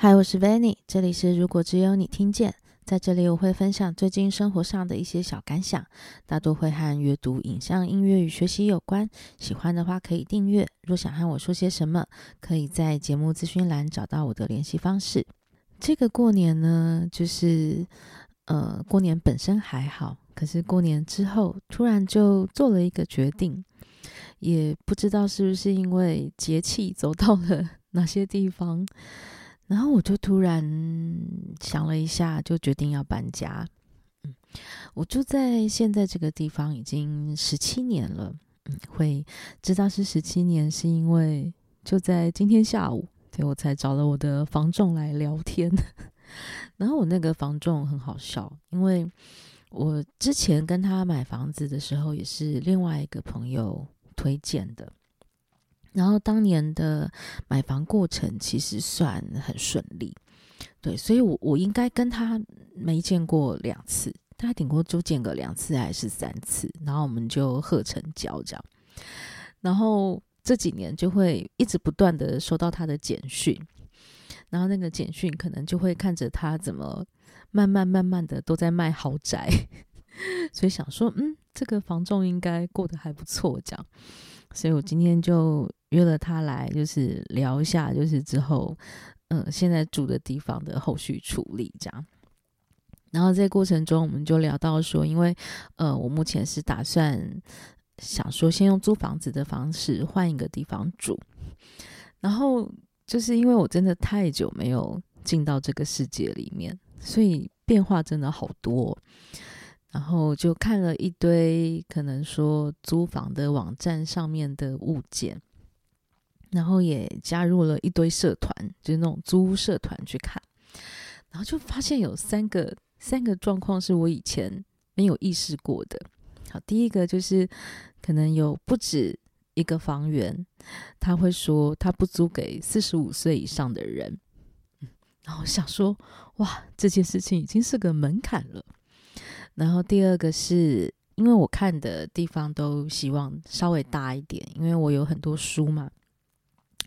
嗨，我是 Vanny，这里是如果只有你听见。在这里我会分享最近生活上的一些小感想，大多会和阅读、影像、音乐与学习有关。喜欢的话可以订阅。若想和我说些什么，可以在节目资讯栏找到我的联系方式。这个过年呢，就是呃，过年本身还好，可是过年之后突然就做了一个决定，也不知道是不是因为节气走到了 哪些地方。然后我就突然想了一下，就决定要搬家。嗯，我住在现在这个地方已经十七年了。嗯，会知道是十七年，是因为就在今天下午，对，我才找了我的房仲来聊天。然后我那个房仲很好笑，因为我之前跟他买房子的时候，也是另外一个朋友推荐的。然后当年的买房过程其实算很顺利，对，所以我我应该跟他没见过两次，大概顶多就见个两次还是三次，然后我们就贺成交这样。然后这几年就会一直不断的收到他的简讯，然后那个简讯可能就会看着他怎么慢慢慢慢的都在卖豪宅，所以想说，嗯，这个房仲应该过得还不错这样。所以我今天就约了他来，就是聊一下，就是之后，嗯、现在住的地方的后续处理这样。然后在过程中，我们就聊到说，因为，呃，我目前是打算想说，先用租房子的方式换一个地方住。然后就是因为我真的太久没有进到这个世界里面，所以变化真的好多。然后就看了一堆可能说租房的网站上面的物件，然后也加入了一堆社团，就是那种租屋社团去看，然后就发现有三个三个状况是我以前没有意识过的。好，第一个就是可能有不止一个房源，他会说他不租给四十五岁以上的人，然后想说哇，这件事情已经是个门槛了。然后第二个是因为我看的地方都希望稍微大一点，因为我有很多书嘛，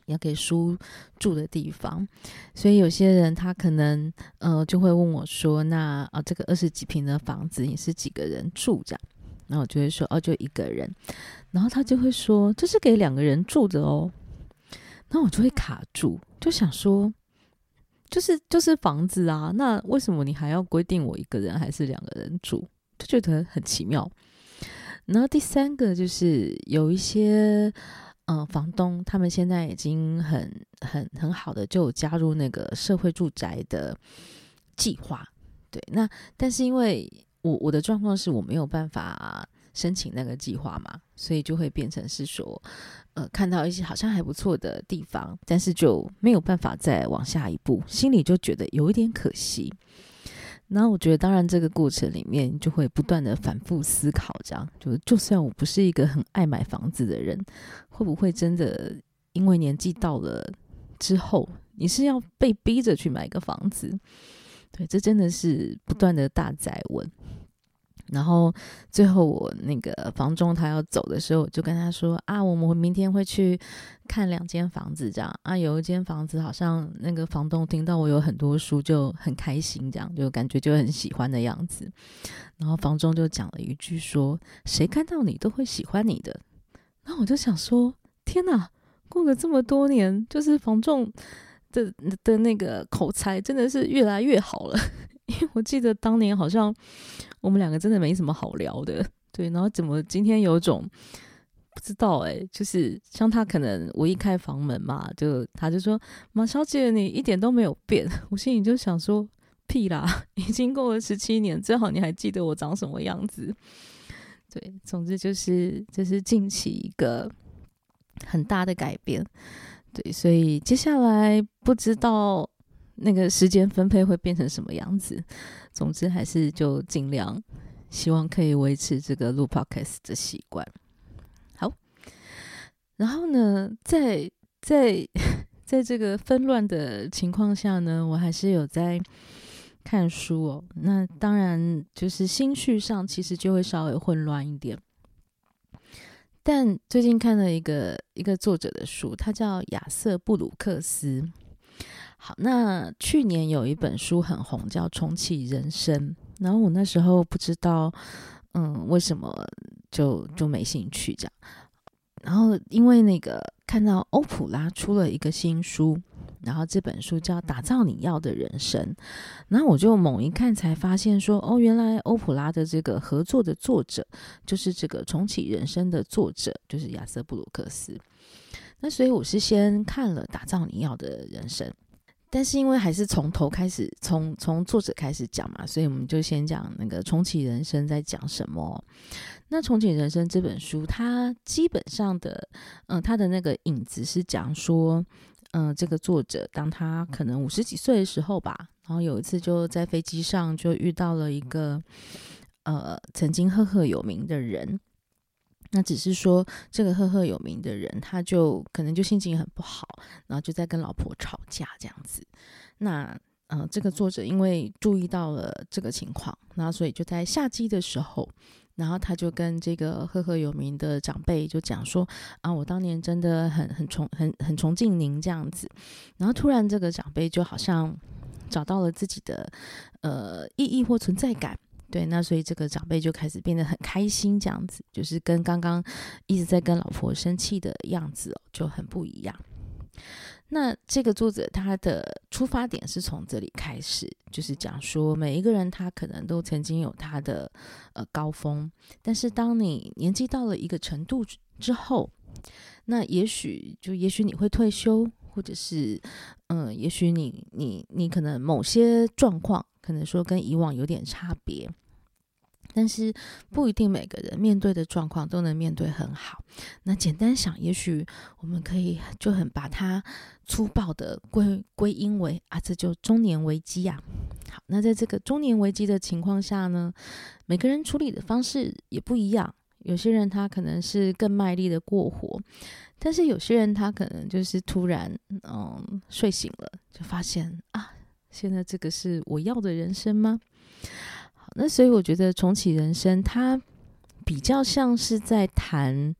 要给书住的地方，所以有些人他可能呃就会问我说：“那啊这个二十几平的房子你是几个人住这样？”然后我就会说：“哦，就一个人。”然后他就会说：“这是给两个人住的哦。”那我就会卡住，就想说。就是就是房子啊，那为什么你还要规定我一个人还是两个人住？就觉得很奇妙。然后第三个就是有一些、呃、房东，他们现在已经很很很好的就加入那个社会住宅的计划。对，那但是因为我我的状况是我没有办法申请那个计划嘛，所以就会变成是说。呃，看到一些好像还不错的地方，但是就没有办法再往下一步，心里就觉得有一点可惜。那我觉得，当然这个过程里面就会不断的反复思考，这样就就算我不是一个很爱买房子的人，会不会真的因为年纪到了之后，你是要被逼着去买个房子？对，这真的是不断的大在问。然后最后我那个房中他要走的时候，我就跟他说啊，我们明天会去看两间房子，这样啊，有一间房子好像那个房东听到我有很多书就很开心，这样就感觉就很喜欢的样子。然后房中就讲了一句说，谁看到你都会喜欢你的。然后我就想说，天哪，过了这么多年，就是房仲的的那个口才真的是越来越好了。因为我记得当年好像。我们两个真的没什么好聊的，对，然后怎么今天有种不知道哎，就是像他可能我一开房门嘛，就他就说马小姐你一点都没有变，我心里就想说屁啦，已经过了十七年，最好你还记得我长什么样子。对，总之就是这是近期一个很大的改变，对，所以接下来不知道。那个时间分配会变成什么样子？总之还是就尽量希望可以维持这个录 podcast 的习惯。好，然后呢，在在在这个纷乱的情况下呢，我还是有在看书哦。那当然就是心绪上其实就会稍微混乱一点。但最近看了一个一个作者的书，他叫亚瑟布鲁克斯。好，那去年有一本书很红，叫《重启人生》，然后我那时候不知道，嗯，为什么就就没兴趣这样。然后因为那个看到欧普拉出了一个新书，然后这本书叫《打造你要的人生》，然后我就猛一看才发现说，哦，原来欧普拉的这个合作的作者就是这个《重启人生》的作者，就是亚瑟布鲁克斯。那所以我是先看了《打造你要的人生》，但是因为还是从头开始，从从作者开始讲嘛，所以我们就先讲那个《重启人生》在讲什么。那《重启人生》这本书，它基本上的，嗯、它的那个影子是讲说，嗯、这个作者当他可能五十几岁的时候吧，然后有一次就在飞机上就遇到了一个，呃，曾经赫赫有名的人。那只是说这个赫赫有名的人，他就可能就心情很不好，然后就在跟老婆吵架这样子。那呃，这个作者因为注意到了这个情况，然后所以就在下机的时候。然后他就跟这个赫赫有名的长辈就讲说啊，我当年真的很很崇很很崇敬您这样子。然后突然这个长辈就好像找到了自己的呃意义或存在感，对，那所以这个长辈就开始变得很开心这样子，就是跟刚刚一直在跟老婆生气的样子就很不一样。那这个作者他的出发点是从这里开始，就是讲说每一个人他可能都曾经有他的呃高峰，但是当你年纪到了一个程度之后，那也许就也许你会退休，或者是嗯、也许你你你可能某些状况可能说跟以往有点差别。但是不一定每个人面对的状况都能面对很好。那简单想，也许我们可以就很把它粗暴的归归因为啊，这就中年危机呀。好，那在这个中年危机的情况下呢，每个人处理的方式也不一样。有些人他可能是更卖力的过活，但是有些人他可能就是突然嗯睡醒了，就发现啊，现在这个是我要的人生吗？那所以我觉得重启人生，它比较像是在谈，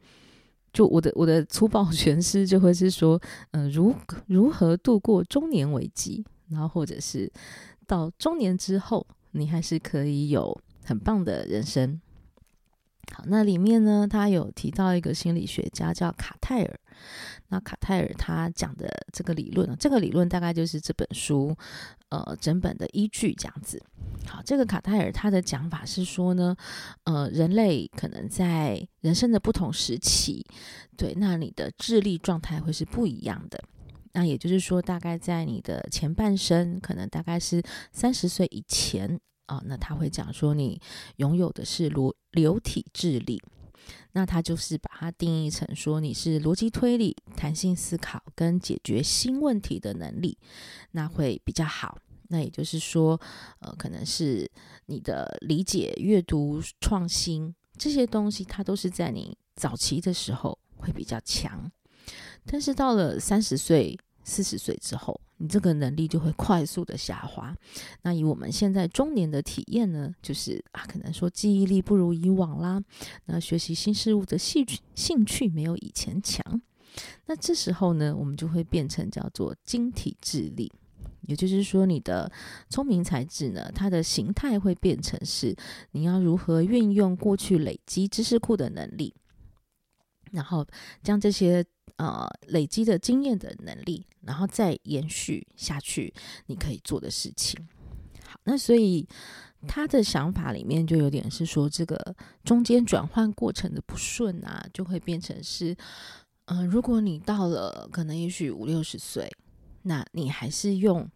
就我的我的粗暴诠释就会是说，嗯、如如何度过中年危机，然后或者是到中年之后，你还是可以有很棒的人生。好，那里面呢，他有提到一个心理学家叫卡泰尔。那卡泰尔他讲的这个理论呢，这个理论大概就是这本书呃整本的依据这样子。好，这个卡泰尔他的讲法是说呢，呃，人类可能在人生的不同时期，对，那你的智力状态会是不一样的。那也就是说，大概在你的前半生，可能大概是三十岁以前啊，那他会讲说你拥有的是流流体智力。那他就是把它定义成说，你是逻辑推理、弹性思考跟解决新问题的能力，那会比较好。那也就是说，呃，可能是你的理解、阅读、创新这些东西，它都是在你早期的时候会比较强，但是到了三十岁。四十岁之后，你这个能力就会快速的下滑。那以我们现在中年的体验呢，就是啊，可能说记忆力不如以往啦，那学习新事物的兴趣兴趣没有以前强。那这时候呢，我们就会变成叫做晶体智力，也就是说，你的聪明才智呢，它的形态会变成是你要如何运用过去累积知识库的能力，然后将这些。呃，累积的经验的能力，然后再延续下去，你可以做的事情。好，那所以他的想法里面就有点是说，这个中间转换过程的不顺啊，就会变成是，嗯、如果你到了可能也许五六十岁，那你还是用。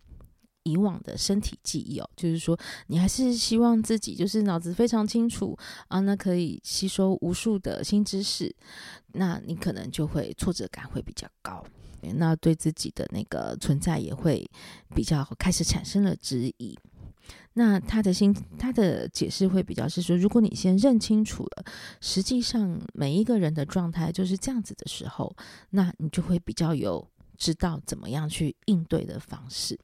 以往的身体记忆哦，就是说你还是希望自己就是脑子非常清楚啊，那可以吸收无数的新知识，那你可能就会挫折感会比较高，那对自己的那个存在也会比较开始产生了质疑。那他的心，他的解释会比较是说，如果你先认清楚了，实际上每一个人的状态就是这样子的时候，那你就会比较有知道怎么样去应对的方式。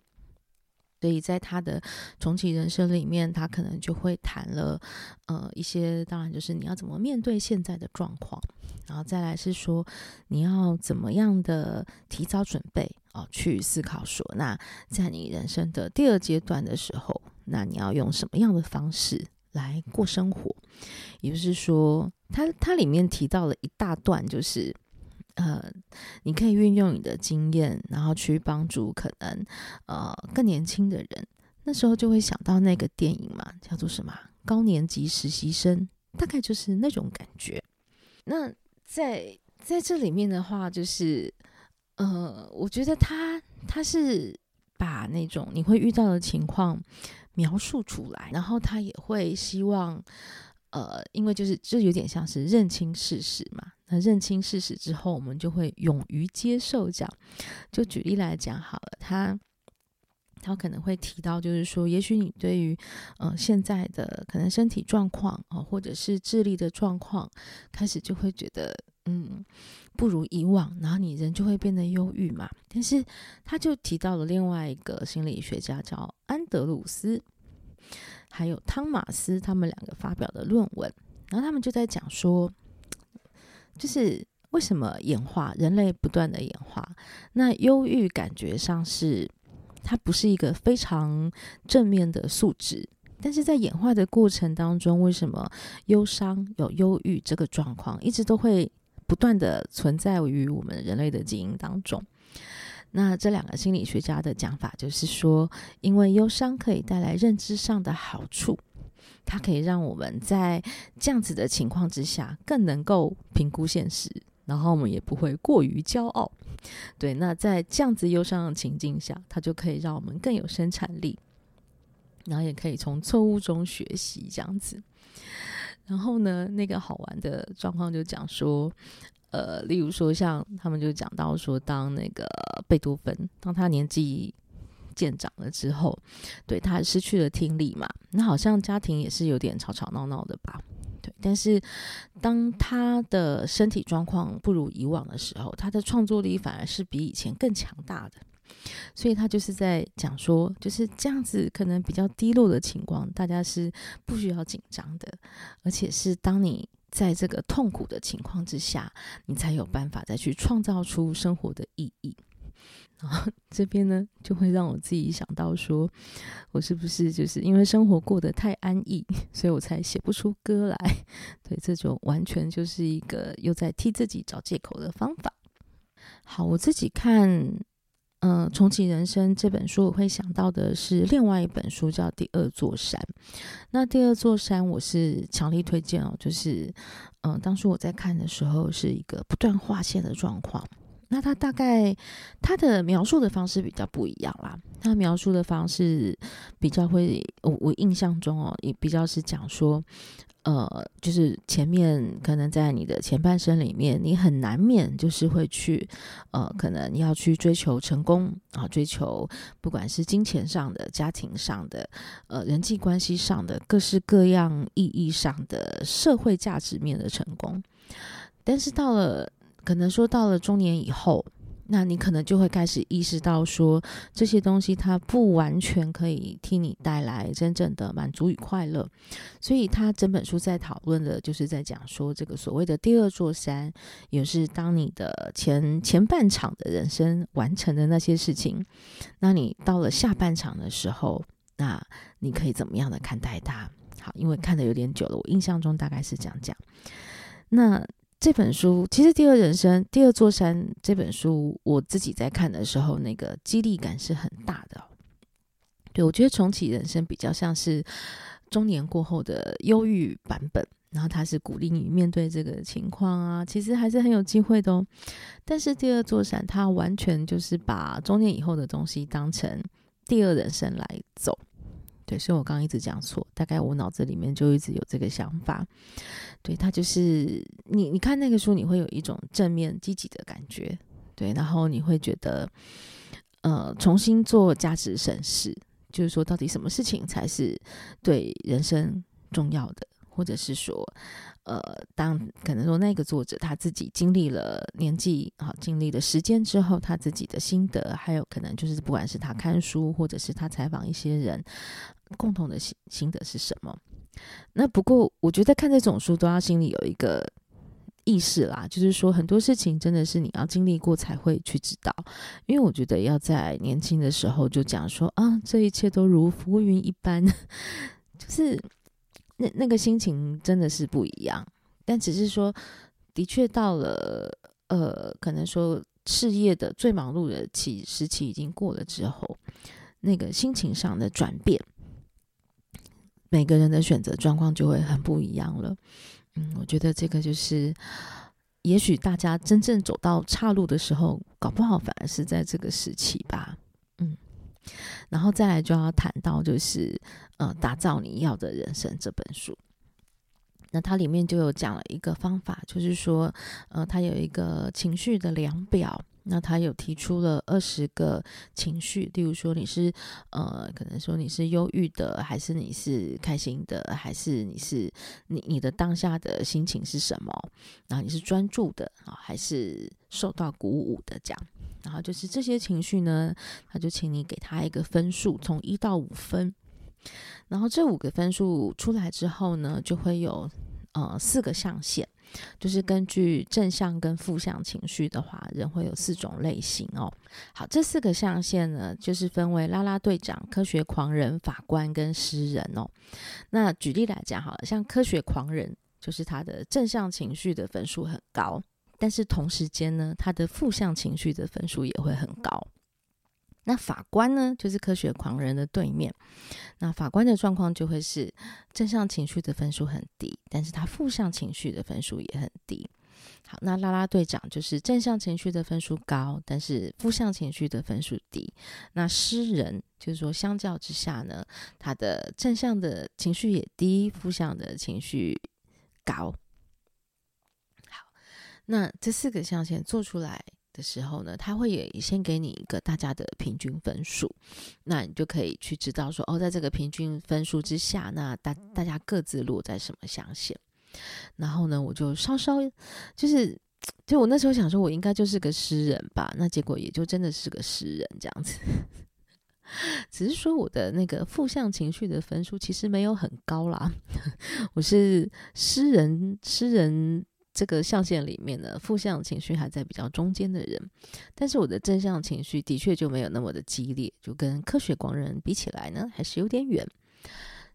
所以在他的重启人生里面，他可能就会谈了，呃，一些当然就是你要怎么面对现在的状况，然后再来是说你要怎么样的提早准备哦，去思考说，那在你人生的第二阶段的时候，那你要用什么样的方式来过生活？也就是说，他他里面提到了一大段，就是。呃，你可以运用你的经验，然后去帮助可能呃更年轻的人。那时候就会想到那个电影嘛，叫做什么？高年级实习生，大概就是那种感觉。那在在这里面的话，就是呃，我觉得他他是把那种你会遇到的情况描述出来，然后他也会希望。呃，因为就是就有点像是认清事实嘛。那认清事实之后，我们就会勇于接受。这样，就举例来讲好了，他他可能会提到，就是说，也许你对于呃现在的可能身体状况啊、或者是智力的状况，开始就会觉得嗯不如以往，然后你人就会变得忧郁嘛。但是他就提到了另外一个心理学家叫安德鲁斯。还有汤马斯，他们两个发表的论文，然后他们就在讲说，就是为什么演化，人类不断的演化，那忧郁感觉上是它不是一个非常正面的素质，但是在演化的过程当中，为什么忧伤有忧郁这个状况一直都会不断的存在于我们人类的基因当中？那这两个心理学家的讲法就是说，因为忧伤可以带来认知上的好处，它可以让我们在这样子的情况之下更能够评估现实，然后我们也不会过于骄傲。对，那在这样子忧伤的情境下，它就可以让我们更有生产力，然后也可以从错误中学习这样子。然后呢，那个好玩的状况就讲说。呃，例如说，像他们就讲到说，当那个贝多芬，当他年纪渐长了之后，对，他失去了听力嘛，那好像家庭也是有点吵吵闹闹的吧，对。但是当他的身体状况不如以往的时候，他的创作力反而是比以前更强大的。所以他就是在讲说，就是这样子可能比较低落的情况，大家是不需要紧张的，而且是当你。在这个痛苦的情况之下，你才有办法再去创造出生活的意义。然后这边呢，就会让我自己想到说，我是不是就是因为生活过得太安逸，所以我才写不出歌来？对，这种完全就是一个又在替自己找借口的方法。好，我自己看。嗯，重启人生这本书，我会想到的是另外一本书，叫《第二座山》。那《第二座山》，我是强力推荐哦。就是，嗯，当初我在看的时候，是一个不断划线的状况。那他大概他的描述的方式比较不一样啦。他描述的方式比较会，我我印象中哦，也比较是讲说。呃，就是前面可能在你的前半生里面，你很难免就是会去，呃，可能你要去追求成功啊，追求不管是金钱上的、家庭上的、呃，人际关系上的、各式各样意义上的社会价值面的成功。但是到了，可能说到了中年以后。那你可能就会开始意识到说，这些东西它不完全可以替你带来真正的满足与快乐，所以他整本书在讨论的就是在讲说，这个所谓的第二座山，也是当你的前前半场的人生完成的那些事情，那你到了下半场的时候，那你可以怎么样的看待它？好，因为看得有点久了，我印象中大概是这样讲。那。这本书其实《第二人生》《第二座山》这本书，我自己在看的时候，那个激励感是很大的。对，我觉得重启人生比较像是中年过后的忧郁版本，然后他是鼓励你面对这个情况啊，其实还是很有机会的哦。但是《第二座山》它完全就是把中年以后的东西当成第二人生来走。对，所以我刚刚一直讲错，大概我脑子里面就一直有这个想法。对，他就是你，你看那个书，你会有一种正面积极的感觉，对，然后你会觉得，呃，重新做价值审视，就是说到底什么事情才是对人生重要的，或者是说，呃，当可能说那个作者他自己经历了年纪啊，经历了时间之后，他自己的心得，还有可能就是不管是他看书，或者是他采访一些人，共同的心心得是什么？那不过我觉得看这种书都要心里有一个意识啦，就是说很多事情真的是你要经历过才会去知道，因为我觉得要在年轻的时候就讲说啊，这一切都如浮云一般，就是。那那个心情真的是不一样，但只是说，的确到了呃，可能说事业的最忙碌的期时期已经过了之后，那个心情上的转变，每个人的选择状况就会很不一样了。嗯，我觉得这个就是，也许大家真正走到岔路的时候，搞不好反而是在这个时期吧。嗯。然后再来就要谈到，就是呃，打造你要的人生这本书。那它里面就有讲了一个方法，就是说，呃，它有一个情绪的量表。那他有提出了二十个情绪，例如说你是呃，可能说你是忧郁的，还是你是开心的，还是你是你你的当下的心情是什么？然后你是专注的啊，还是受到鼓舞的这样？然后就是这些情绪呢，他就请你给他一个分数，从一到五分。然后这五个分数出来之后呢，就会有呃四个象限，就是根据正向跟负向情绪的话，人会有四种类型哦。好，这四个象限呢，就是分为拉拉队长、科学狂人、法官跟诗人哦。那举例来讲，好了，像科学狂人，就是他的正向情绪的分数很高。但是同时间呢，他的负向情绪的分数也会很高。那法官呢，就是科学狂人的对面。那法官的状况就会是正向情绪的分数很低，但是他负向情绪的分数也很低。好，那啦啦队长就是正向情绪的分数高，但是负向情绪的分数低。那诗人就是说，相较之下呢，他的正向的情绪也低，负向的情绪高。好那这四个象限做出来时候呢，他会也先给你一个大家的平均分数，那你就可以去知道说，哦，在这个平均分数之下，那大大家各自落在什么象限。然后呢，我就稍稍就是，就我那时候想说，我应该就是个诗人吧，那结果也就真的是个诗人这样子。只是说我的那个负向情绪的分数其实没有很高啦，我是诗人，诗人。这个象限里面呢，负向情绪还在比较中间的人，但是我的正向情绪的确就没有那么的激烈，就跟科学狂人比起来呢，还是有点远。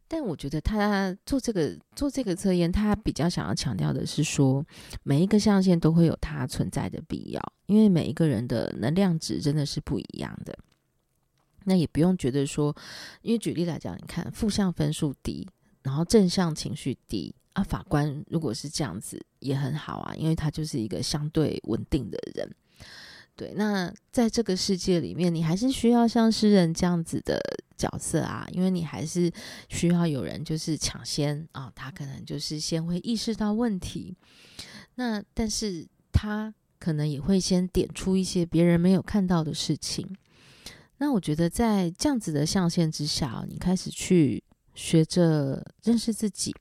但我觉得他做这个做这个测验，他比较想要强调的是说，每一个象限都会有它存在的必要，因为每一个人的能量值真的是不一样的。那也不用觉得说，因为举例来讲，你看负向分数低，然后正向情绪低。啊，法官如果是这样子也很好啊，因为他就是一个相对稳定的人。对，那在这个世界里面，你还是需要像诗人这样子的角色啊，因为你还是需要有人就是抢先啊，他可能就是先会意识到问题，那但是他可能也会先点出一些别人没有看到的事情。那我觉得在这样子的象限之下，你开始去学着认识自己。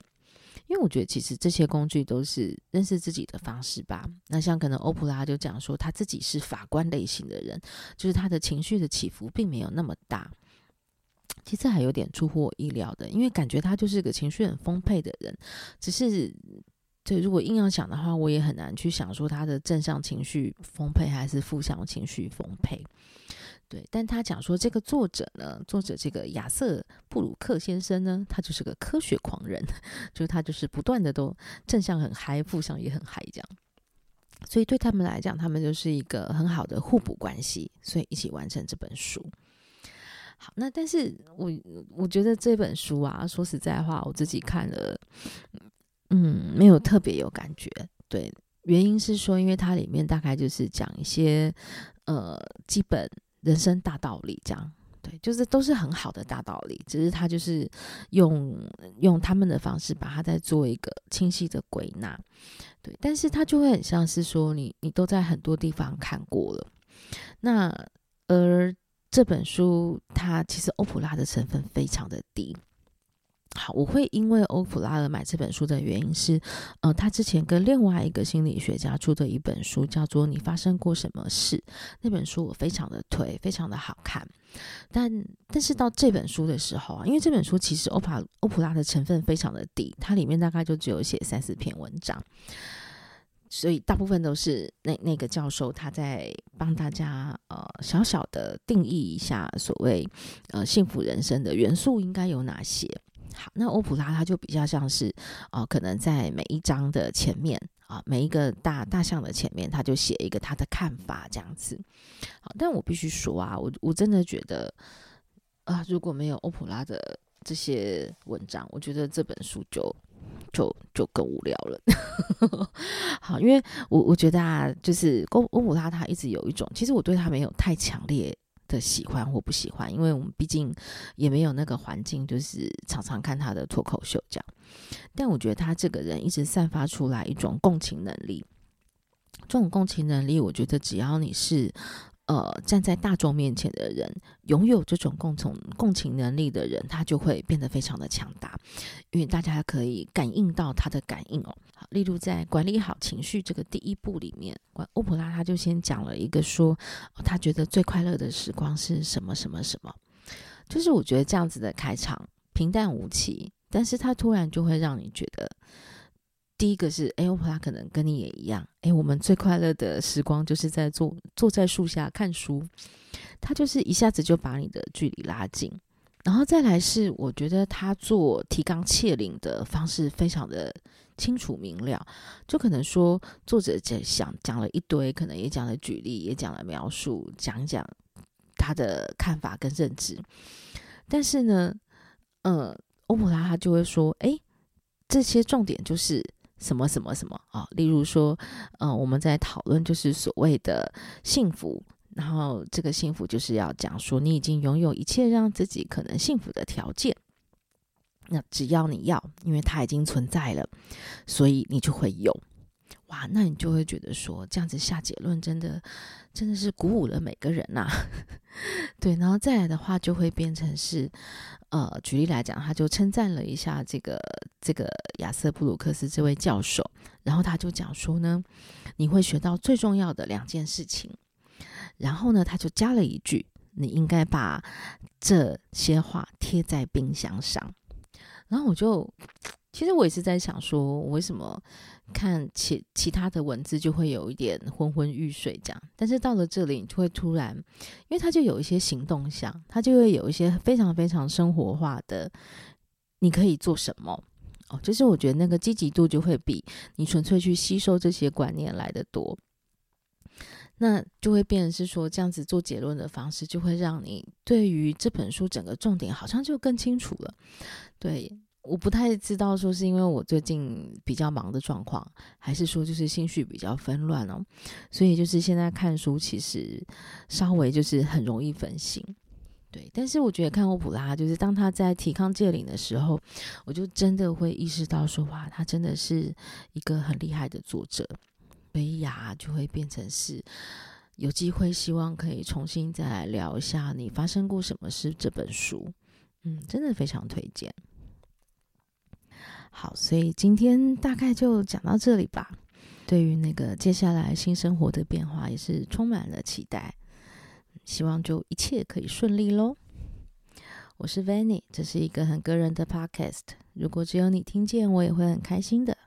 因为我觉得其实这些工具都是认识自己的方式吧。那像可能欧普拉就讲说他自己是法官类型的人，就是他的情绪的起伏并没有那么大。其实还有点出乎我意料的，因为感觉他就是个情绪很丰沛的人。只是，对，如果硬要想的话，我也很难去想说他的正向情绪丰沛还是负向情绪丰沛。对，但他讲说这个作者呢，作者这个亚瑟布鲁克先生呢，他就是个科学狂人，就是他就是不断的都正向很嗨，负向也很嗨这样，所以对他们来讲，他们就是一个很好的互补关系，所以一起完成这本书。好，那但是我我觉得这本书啊，说实在话，我自己看了，嗯，没有特别有感觉。对，原因是说，因为它里面大概就是讲一些呃基本。人生大道理，这样。对，就是都是很好的大道理，只是他就是用用他们的方式把它再做一个清晰的归纳，对，但是他就会很像是说你你都在很多地方看过了，那而这本书它其实欧普拉的成分非常的低，好，我会因为欧普拉而买这本书的原因是，呃，他之前跟另外一个心理学家出的一本书叫做《你发生过什么事》，那本书我非常的推，非常的好看。但但是到这本书的时候啊，因为这本书其实欧普欧普拉的成分非常的低，它里面大概就只有写三四篇文章，所以大部分都是那那个教授他在帮大家呃小小的定义一下所谓呃幸福人生的元素应该有哪些。好，那欧普拉他就比较像是，哦、可能在每一章的前面啊、每一个大大项的前面，他就写一个他的看法这样子。好，但我必须说啊，我我真的觉得啊、如果没有欧普拉的这些文章，我觉得这本书就就就更无聊了。好，因为我我觉得啊，就是欧欧普拉他一直有一种，其实我对他没有太强烈。的喜欢或不喜欢，因为我们毕竟也没有那个环境，就是常常看他的脱口秀这样。但我觉得他这个人一直散发出来一种共情能力，这种共情能力，我觉得只要你是。呃，站在大众面前的人，拥有这种共同共情能力的人，他就会变得非常的强大，因为大家可以感应到他的感应哦。好，例如在管理好情绪这个第一步里面，欧普拉他就先讲了一个说，他觉得最快乐的时光是什么什么什么，就是我觉得这样子的开场平淡无奇，但是他突然就会让你觉得。第一个是，哎，欧普拉可能跟你也一样，哎，我们最快乐的时光就是在坐坐在树下看书，他就是一下子就把你的距离拉近。然后再来是，我觉得他做提纲挈领的方式非常的清楚明了，就可能说作者在想讲了一堆，可能也讲了举例，也讲了描述，讲一讲他的看法跟认知。但是呢，嗯，欧普拉他就会说，哎，这些重点就是。什么什么什么啊、例如说，嗯、呃，我们在讨论就是所谓的幸福，然后这个幸福就是要讲说你已经拥有一切让自己可能幸福的条件。那只要你要，因为它已经存在了，所以你就会有。哇，那你就会觉得说这样子下结论真的真的是鼓舞了每个人呐、对，然后再来的话就会变成是。呃，举例来讲，他就称赞了一下这个这个亚瑟布鲁克斯这位教授，然后他就讲说呢，你会学到最重要的两件事情，然后呢，他就加了一句，你应该把这些话贴在冰箱上，然后我就。其实我也是在想说，为什么看其其他的文字就会有一点昏昏欲睡这样，但是到了这里，你就会突然，因为它就有一些行动项，它就会有一些非常非常生活化的，你可以做什么。哦，就是我觉得那个积极度就会比你纯粹去吸收这些观念来得多，那就会变成是说这样子做结论的方式，就会让你对于这本书整个重点好像就更清楚了，对。我不太知道，说是因为我最近比较忙的状况，还是说就是心绪比较纷乱哦，所以就是现在看书其实稍微就是很容易分心，对。但是我觉得看欧普拉，就是当他在提纲挈领的时候，我就真的会意识到说，哇，他真的是一个很厉害的作者，所以呀，就会变成是有机会，希望可以重新再来聊一下你发生过什么事这本书，嗯，真的非常推荐。好，所以今天大概就讲到这里吧。对于那个接下来新生活的变化，也是充满了期待。希望就一切可以顺利喽。我是 Vanny，这是一个很个人的 Podcast。如果只有你听见，我也会很开心的。